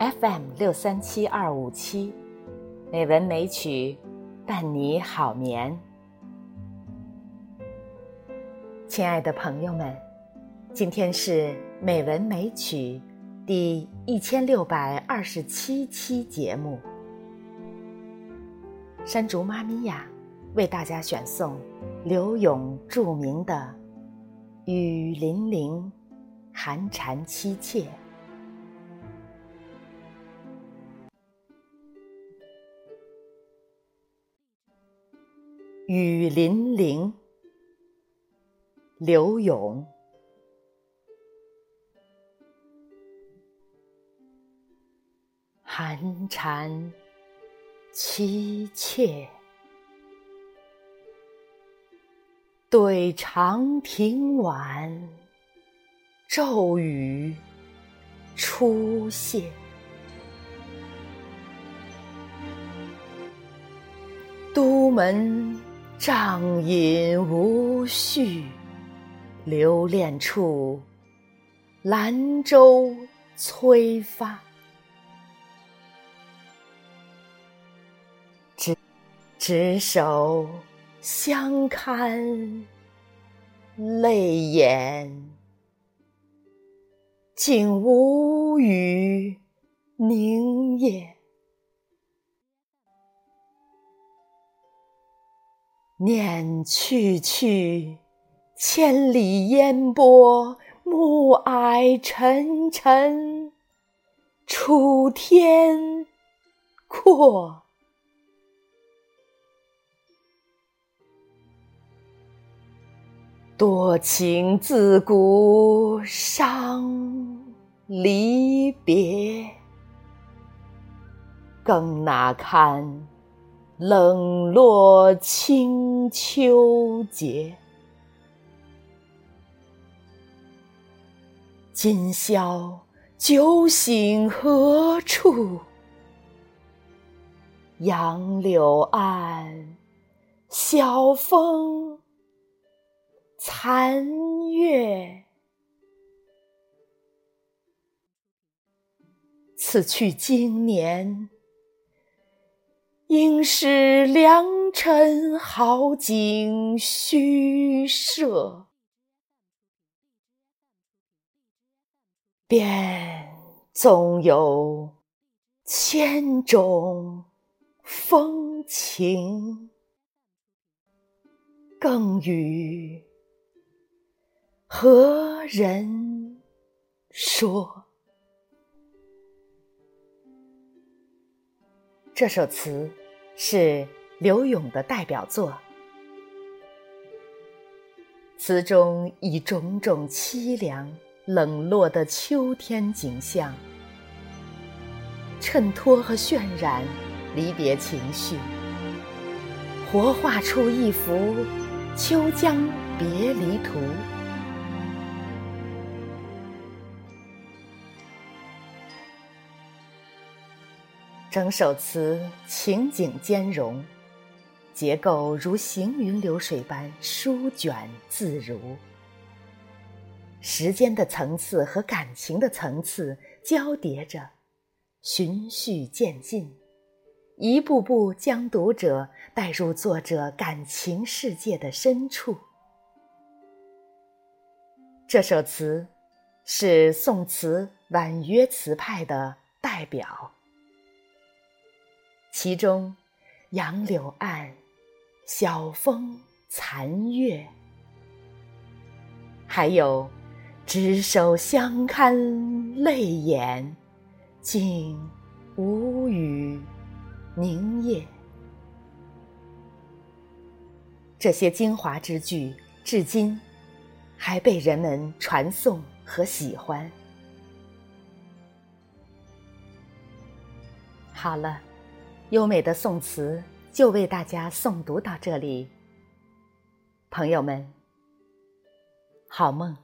FM 六三七二五七，美文美曲伴你好眠。亲爱的朋友们，今天是美文美曲第一千六百二十七期节目。山竹妈咪呀，为大家选送刘永著名的《雨霖铃，寒蝉凄切》。雨霖铃，刘永。寒蝉凄切，对长亭晚，骤雨初歇。都门。帐饮无绪，留恋处，兰舟催发。执执手相看泪眼，竟无语凝噎。念去去，千里烟波，暮霭沉沉，楚天阔。多情自古伤离别，更那堪？冷落清秋节，今宵酒醒何处？杨柳岸，晓风残月。此去经年。应是良辰好景虚设，便纵有千种风情，更与何人说？这首词。是柳永的代表作，词中以种种凄凉、冷落的秋天景象，衬托和渲染离别情绪，活画出一幅秋江别离图。整首词情景兼容，结构如行云流水般舒卷自如。时间的层次和感情的层次交叠着，循序渐进，一步步将读者带入作者感情世界的深处。这首词是宋词婉约词派的代表。其中，杨柳岸，晓风残月，还有执手相看泪眼，竟无语凝噎。这些精华之句，至今还被人们传颂和喜欢。好了。优美的宋词就为大家诵读到这里，朋友们，好梦。